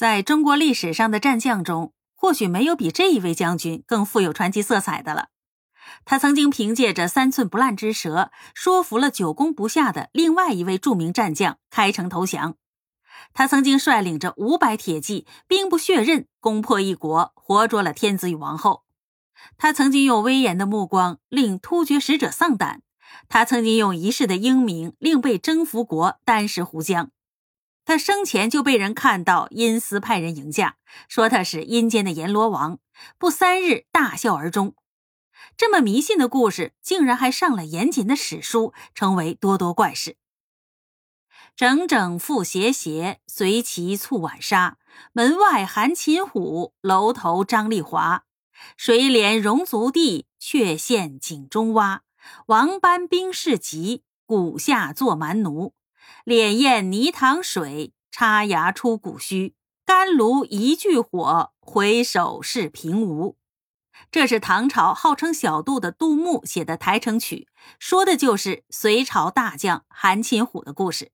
在中国历史上的战将中，或许没有比这一位将军更富有传奇色彩的了。他曾经凭借着三寸不烂之舌，说服了久攻不下的另外一位著名战将开城投降。他曾经率领着五百铁骑，兵不血刃攻破一国，活捉了天子与王后。他曾经用威严的目光令突厥使者丧胆。他曾经用一世的英名令被征服国单食胡浆。他生前就被人看到阴司派人迎驾，说他是阴间的阎罗王，不三日大笑而终。这么迷信的故事，竟然还上了严谨的史书，成为多多怪事。整整复斜斜，随其促晚沙。门外含秦虎，楼头张丽华。谁怜戎族地，却陷井中蛙。王班兵士急，谷下作蛮奴。脸艳泥塘水，插牙出谷须。干炉一炬火，回首是平芜。这是唐朝号称小杜的杜牧写的台城曲，说的就是隋朝大将韩擒虎的故事。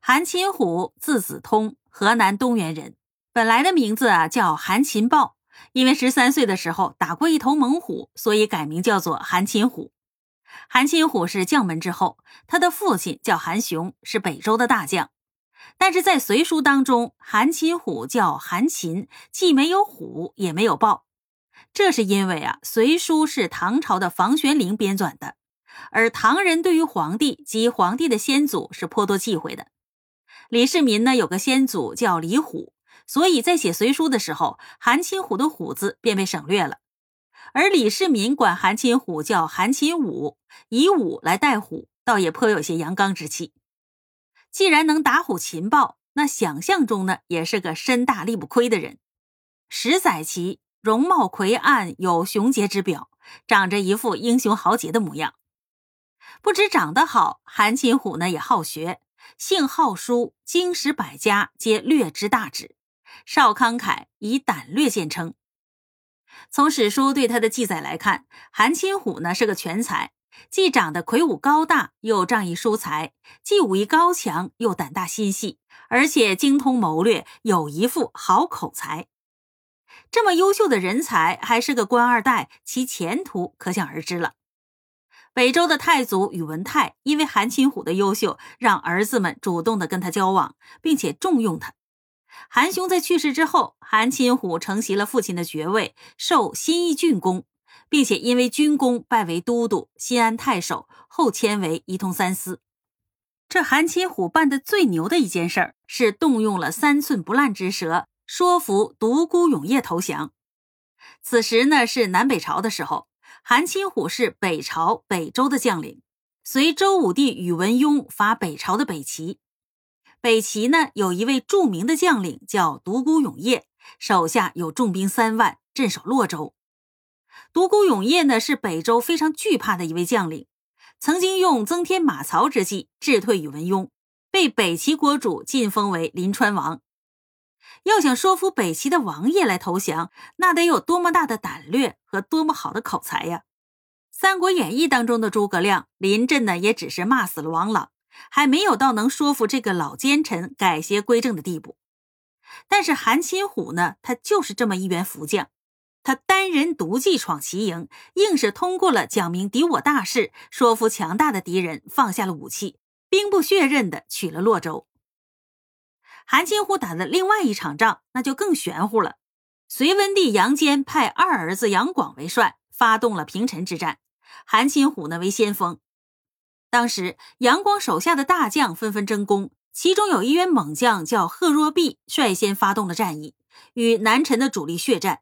韩擒虎字子通，河南东原人，本来的名字啊叫韩擒豹，因为十三岁的时候打过一头猛虎，所以改名叫做韩擒虎。韩擒虎是将门之后，他的父亲叫韩雄，是北周的大将。但是在《隋书》当中，韩擒虎叫韩擒，既没有虎，也没有豹。这是因为啊，《隋书》是唐朝的房玄龄编纂的，而唐人对于皇帝及皇帝的先祖是颇多忌讳的。李世民呢有个先祖叫李虎，所以在写《隋书》的时候，韩擒虎的虎字便被省略了。而李世民管韩擒虎叫韩擒武，以武来代虎，倒也颇有些阳刚之气。既然能打虎擒豹，那想象中呢，也是个身大力不亏的人。史载其容貌魁岸，有雄杰之表，长着一副英雄豪杰的模样。不止长得好，韩擒虎呢也好学，性好书，经史百家皆略知大旨，少慷慨，以胆略见称。从史书对他的记载来看，韩擒虎呢是个全才，既长得魁梧高大，又仗义疏财，既武艺高强，又胆大心细，而且精通谋略，有一副好口才。这么优秀的人才，还是个官二代，其前途可想而知了。北周的太祖宇文泰因为韩擒虎的优秀，让儿子们主动的跟他交往，并且重用他。韩雄在去世之后，韩擒虎承袭了父亲的爵位，授新义郡公，并且因为军功拜为都督、新安太守，后迁为仪同三司。这韩擒虎办的最牛的一件事儿，是动用了三寸不烂之舌，说服独孤永业投降。此时呢，是南北朝的时候，韩擒虎是北朝北周的将领，随周武帝宇文邕伐北朝的北齐。北齐呢，有一位著名的将领叫独孤永业，手下有重兵三万，镇守洛州。独孤永业呢，是北周非常惧怕的一位将领，曾经用增添马槽之计智退宇文邕，被北齐国主晋封为临川王。要想说服北齐的王爷来投降，那得有多么大的胆略和多么好的口才呀！《三国演义》当中的诸葛亮临阵呢，也只是骂死了王朗。还没有到能说服这个老奸臣改邪归正的地步，但是韩擒虎呢，他就是这么一员福将，他单人独骑闯齐营，硬是通过了讲明敌我大势，说服强大的敌人放下了武器，兵不血刃的取了洛州。韩擒虎打的另外一场仗，那就更玄乎了。隋文帝杨坚派二儿子杨广为帅，发动了平陈之战，韩擒虎呢为先锋。当时，杨广手下的大将纷纷争功，其中有一员猛将叫贺若弼，率先发动了战役，与南陈的主力血战。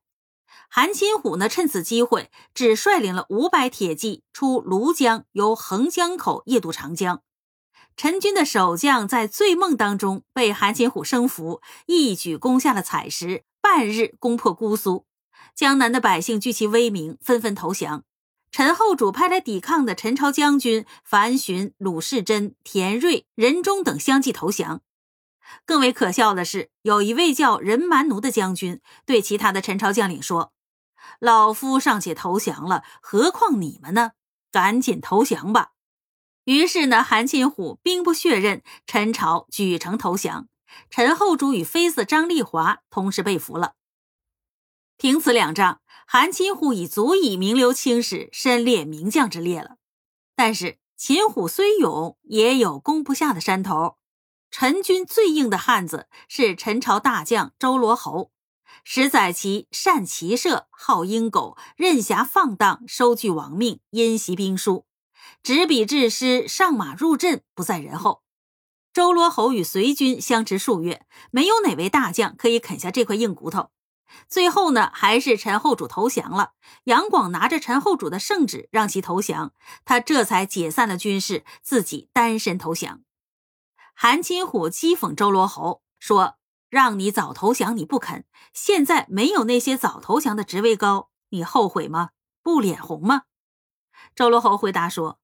韩擒虎呢，趁此机会，只率领了五百铁骑出庐江，由横江口夜渡长江。陈军的守将在醉梦当中被韩擒虎生俘，一举攻下了采石，半日攻破姑苏。江南的百姓聚其威名，纷纷投降。陈后主派来抵抗的陈朝将军樊寻、鲁士贞、田瑞、任忠等相继投降。更为可笑的是，有一位叫任蛮奴的将军对其他的陈朝将领说：“老夫尚且投降了，何况你们呢？赶紧投降吧！”于是呢，韩擒虎兵不血刃，陈朝举城投降。陈后主与妃子张丽华同时被俘了。凭此两仗，韩擒虎已足以名留青史、身列名将之列了。但是秦虎虽勇，也有攻不下的山头。陈军最硬的汉子是陈朝大将周罗侯，十载其善骑射，好鹰狗，任侠放荡，收据亡命，因袭兵书，执笔致师，上马入阵，不在人后。周罗侯与随军相持数月，没有哪位大将可以啃下这块硬骨头。最后呢，还是陈后主投降了。杨广拿着陈后主的圣旨，让其投降，他这才解散了军事，自己单身投降。韩擒虎讥讽周罗侯说：“让你早投降，你不肯。现在没有那些早投降的职位高，你后悔吗？不脸红吗？”周罗侯回答说：“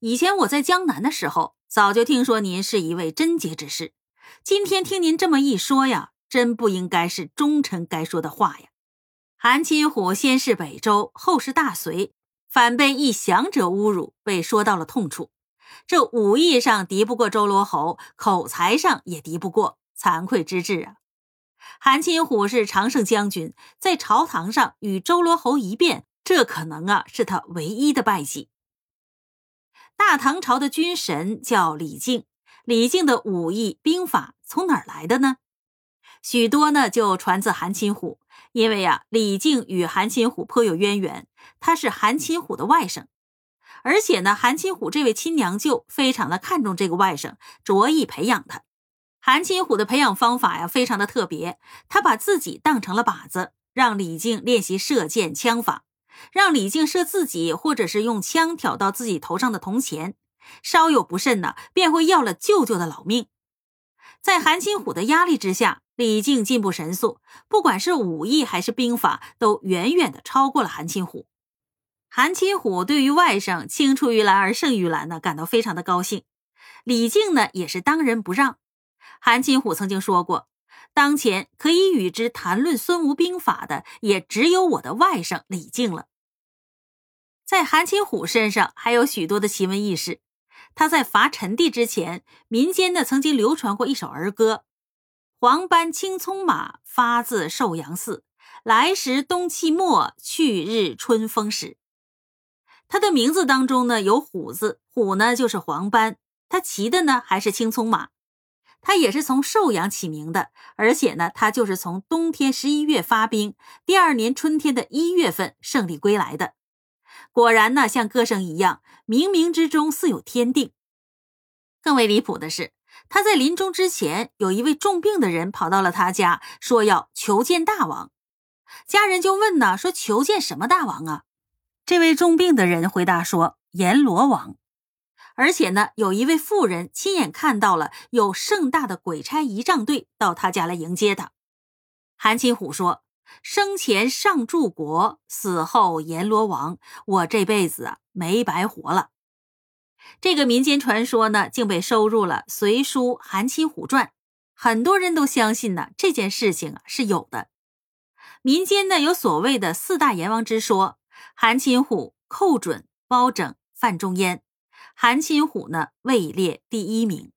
以前我在江南的时候，早就听说您是一位贞洁之士。今天听您这么一说呀，真不应该是忠臣该说的话呀。”韩擒虎先是北周，后是大隋，反被一降者侮辱，被说到了痛处。这武艺上敌不过周罗侯，口才上也敌不过，惭愧之至啊！韩擒虎是常胜将军，在朝堂上与周罗侯一辩，这可能啊是他唯一的败绩。大唐朝的军神叫李靖，李靖的武艺兵法从哪儿来的呢？许多呢就传自韩擒虎，因为呀，李靖与韩擒虎颇有渊源，他是韩擒虎的外甥。而且呢，韩擒虎这位亲娘舅非常的看重这个外甥，着意培养他。韩擒虎的培养方法呀，非常的特别。他把自己当成了靶子，让李靖练习射箭枪法，让李靖射自己，或者是用枪挑到自己头上的铜钱，稍有不慎呢，便会要了舅舅的老命。在韩擒虎的压力之下，李靖进步神速，不管是武艺还是兵法，都远远的超过了韩擒虎。韩擒虎对于外甥青出于蓝而胜于蓝呢，感到非常的高兴。李靖呢，也是当仁不让。韩擒虎曾经说过：“当前可以与之谈论孙吴兵法的，也只有我的外甥李靖了。”在韩擒虎身上还有许多的奇闻异事。他在伐陈地之前，民间呢曾经流传过一首儿歌：“黄斑青葱马，发自寿阳寺。来时冬气末，去日春风始。”他的名字当中呢有虎字，虎呢就是黄斑，他骑的呢还是青葱马，他也是从寿阳起名的，而且呢他就是从冬天十一月发兵，第二年春天的一月份胜利归来的。果然呢，像歌声一样，冥冥之中似有天定。更为离谱的是，他在临终之前，有一位重病的人跑到了他家，说要求见大王。家人就问呢，说求见什么大王啊？这位重病的人回答说：“阎罗王，而且呢，有一位妇人亲眼看到了有盛大的鬼差仪仗队到他家来迎接他。”韩擒虎说：“生前上柱国，死后阎罗王，我这辈子没白活了。”这个民间传说呢，竟被收入了《隋书·韩擒虎传》，很多人都相信呢这件事情啊是有的。民间呢有所谓的四大阎王之说。韩擒虎、寇准、包拯、范仲淹，韩擒虎呢位列第一名。